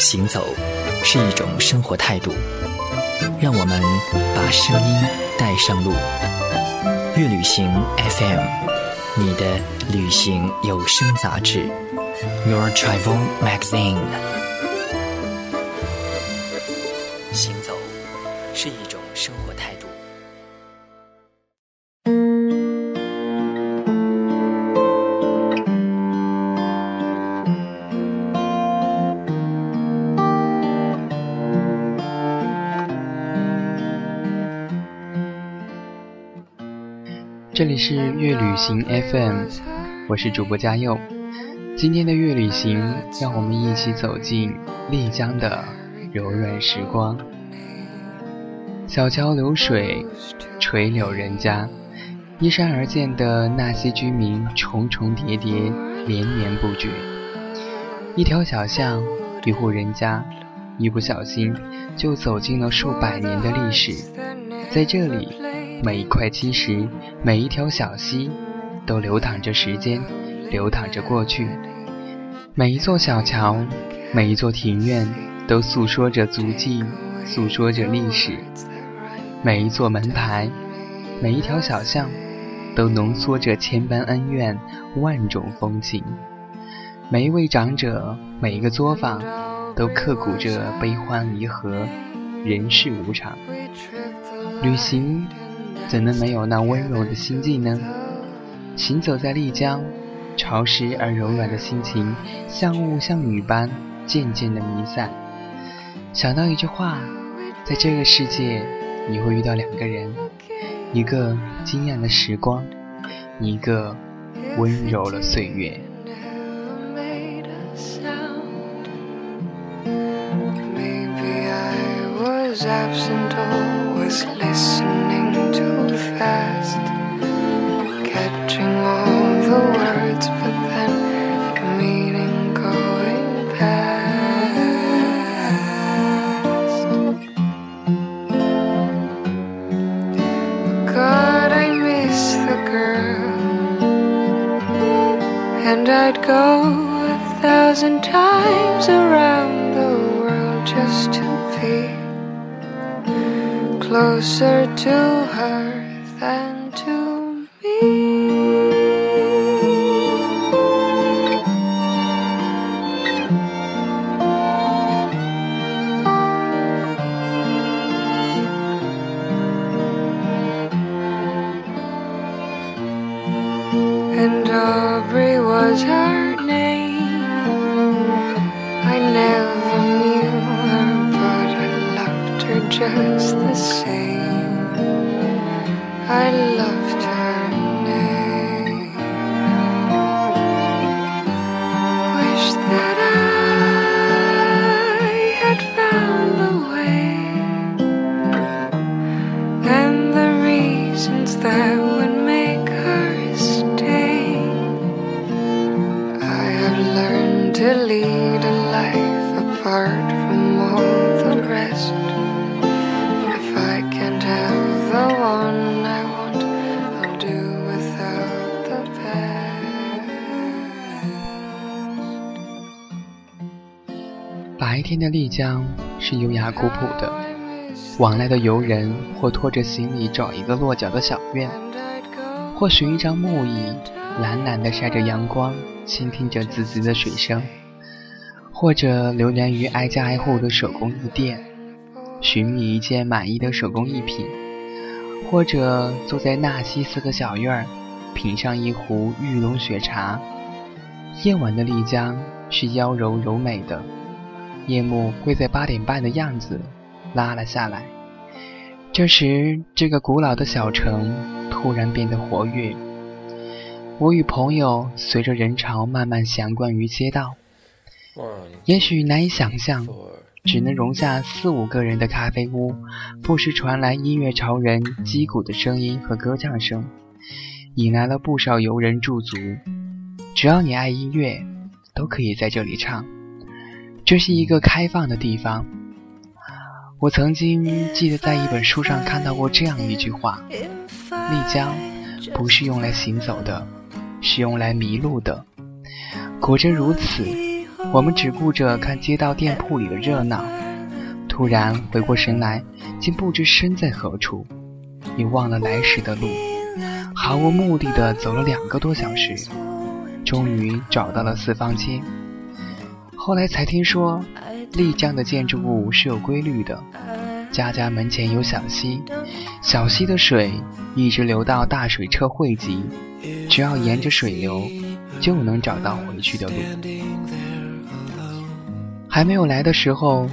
行走是一种生活态度，让我们把声音带上路。乐旅行 FM，你的旅行有声杂志，Your Travel Magazine。行走是一这里是乐旅行 FM，我是主播嘉佑。今天的乐旅行，让我们一起走进丽江的柔软时光。小桥流水，垂柳人家，依山而建的那些居民重重叠叠，连绵不绝。一条小巷，一户人家，一不小心就走进了数百年的历史。在这里。每一块基石，每一条小溪，都流淌着时间，流淌着过去。每一座小桥，每一座庭院，都诉说着足迹，诉说着历史。每一座门牌，每一条小巷，都浓缩着千般恩怨，万种风情。每一位长者，每一个作坊，都刻骨着悲欢离合，人世无常。旅行。怎能没有那温柔的心境呢？行走在丽江，潮湿而柔软的心情，像雾像雨般渐渐的弥散。想到一句话，在这个世界，你会遇到两个人，一个惊艳了时光，一个温柔了岁月。fast, catching all the words, but then the meaning going past. But God, I miss the girl, and I'd go a thousand times around the world just to be closer to her. 白天的丽江是优雅古朴的，往来的游人或拖着行李找一个落脚的小院，或寻一张木椅，懒懒地晒着阳光，倾听着滋滋的水声；或者流连于挨家挨户的手工艺店，寻觅一件满意的手工艺品；或者坐在纳西斯的小院儿，品上一壶玉龙雪茶。夜晚的丽江是妖柔柔美的。夜幕会在八点半的样子拉了下来，这时这个古老的小城突然变得活跃。我与朋友随着人潮慢慢闲逛于街道，也许难以想象，只能容下四五个人的咖啡屋，不时传来音乐潮人击鼓的声音和歌唱声，引来了不少游人驻足。只要你爱音乐，都可以在这里唱。这是一个开放的地方。我曾经记得在一本书上看到过这样一句话：“丽江不是用来行走的，是用来迷路的。”果真如此，我们只顾着看街道店铺里的热闹，突然回过神来，竟不知身在何处，也忘了来时的路，毫无目的的走了两个多小时，终于找到了四方街。后来才听说，丽江的建筑物是有规律的，家家门前有小溪，小溪的水一直流到大水车汇集，只要沿着水流，就能找到回去的路。还没有来的时候，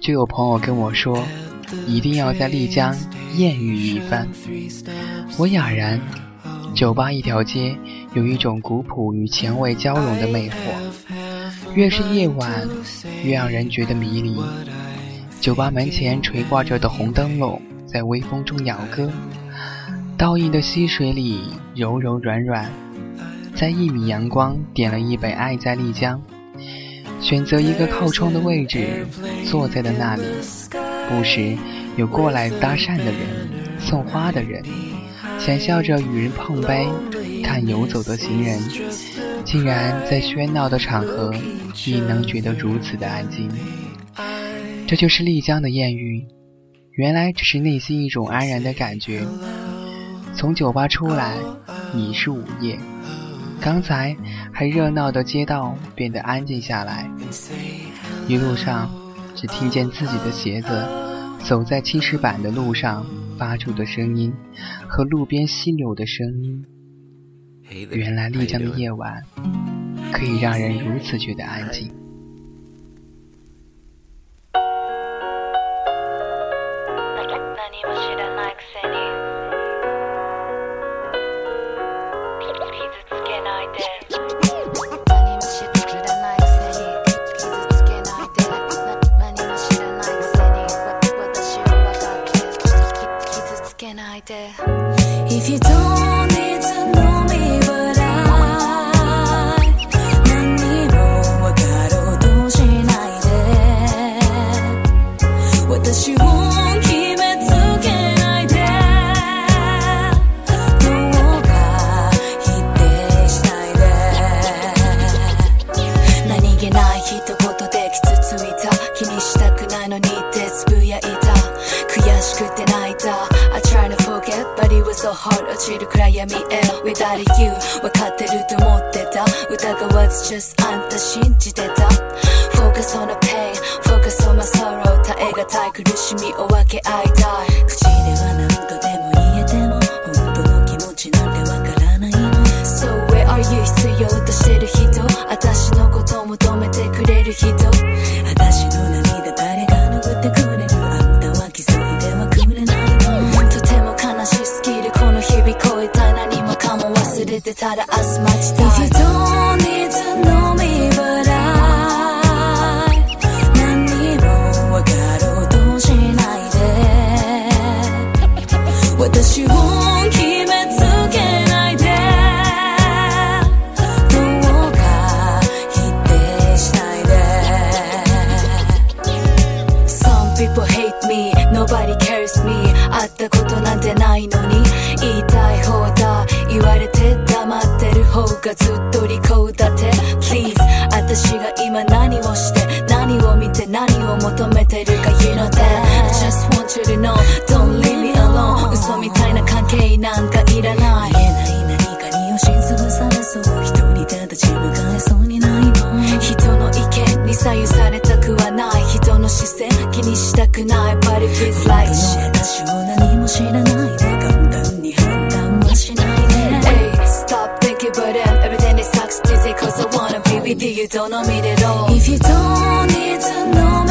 就有朋友跟我说，一定要在丽江艳遇一番。我哑然。酒吧一条街有一种古朴与前卫交融的魅惑，越是夜晚，越让人觉得迷离。酒吧门前垂挂着的红灯笼在微风中摇歌，倒映的溪水里柔柔软软。在一米阳光点了一杯《爱在丽江》。选择一个靠窗的位置，坐在了那里。不时有过来搭讪的人，送花的人，浅笑着与人碰杯，看游走的行人。竟然在喧闹的场合，你能觉得如此的安静。这就是丽江的艳遇，原来只是内心一种安然的感觉。从酒吧出来，已是午夜。刚才还热闹的街道变得安静下来，一路上只听见自己的鞋子走在青石板的路上发出的声音和路边溪流的声音。原来丽江的夜晚可以让人如此觉得安静。を分け合いたい口では何とでも言えても本当の気持ちなんてわからないの So where are you? 必要としてる人。私のこと求めてくれる人。私の涙誰が拭ってくれる。あんたは気づいてはくれないのとても悲しすぎるこの日々超えた。い何もかも忘れてたら明日待ちたいして何を見て何を求めてるか You know that I just want you to know Don't leave me alone. 嘘みたいな関係なんかいらない。見えない何かに押しつぶされそう。一人で立ち向かえそうにないの。人の意見に左右されたくはない。人の視線気にしたくない。But if it's like shit You, you don't know me at all If you don't need to know me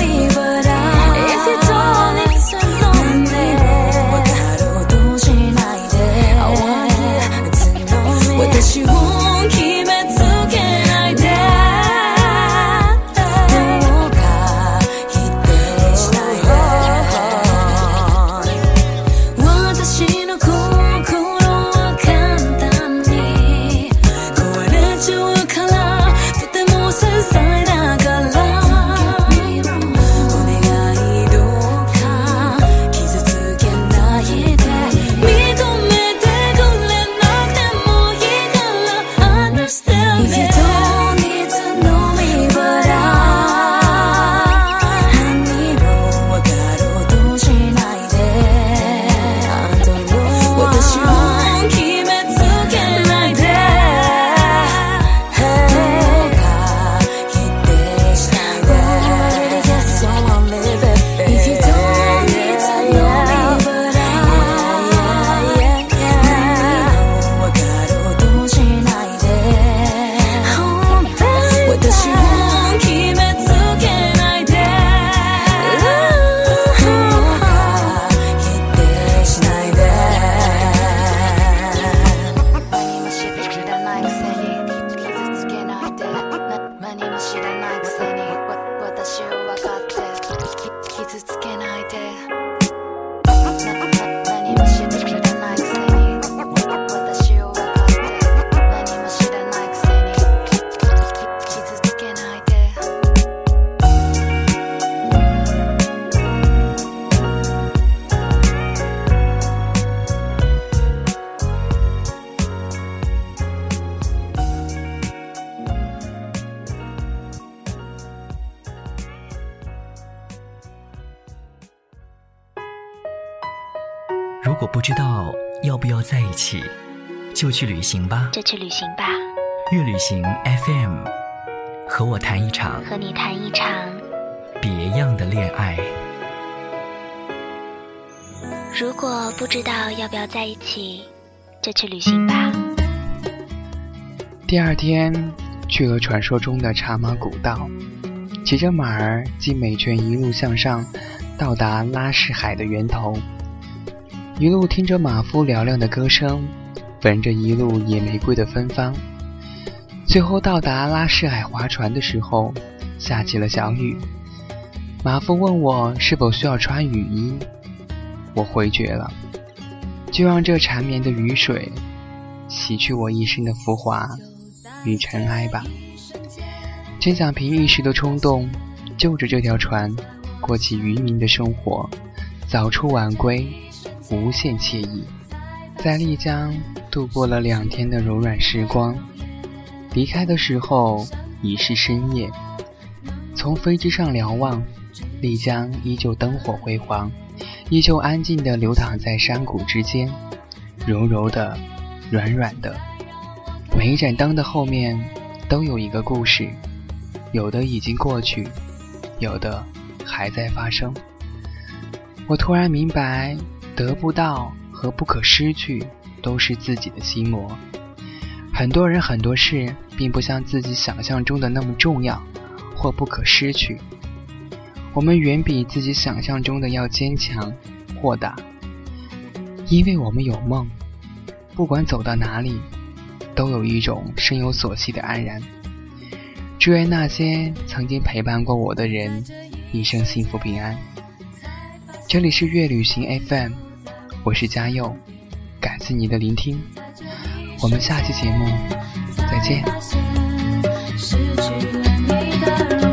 就去旅行吧。就去旅行吧。月旅行 FM，和我谈一场，和你谈一场别样的恋爱。如果不知道要不要在一起，就去旅行吧。第二天去了传说中的茶马古道，骑着马儿经美泉一路向上，到达拉市海的源头。一路听着马夫嘹亮的歌声，闻着一路野玫瑰的芬芳。最后到达拉市海划船的时候，下起了小雨。马夫问我是否需要穿雨衣，我回绝了，就让这缠绵的雨水洗去我一身的浮华。与尘埃吧，真想凭一时的冲动，就着这条船，过起渔民的生活，早出晚归，无限惬意。在丽江度过了两天的柔软时光，离开的时候已是深夜。从飞机上瞭望，丽江依旧灯火辉煌，依旧安静地流淌在山谷之间，柔柔的，软软的。每一盏灯的后面都有一个故事，有的已经过去，有的还在发生。我突然明白，得不到和不可失去都是自己的心魔。很多人很多事，并不像自己想象中的那么重要或不可失去。我们远比自己想象中的要坚强、豁达，因为我们有梦，不管走到哪里。都有一种身有所系的安然。祝愿那些曾经陪伴过我的人一生幸福平安。这里是月旅行 FM，我是嘉佑，感谢你的聆听，我们下期节目再见。失去了你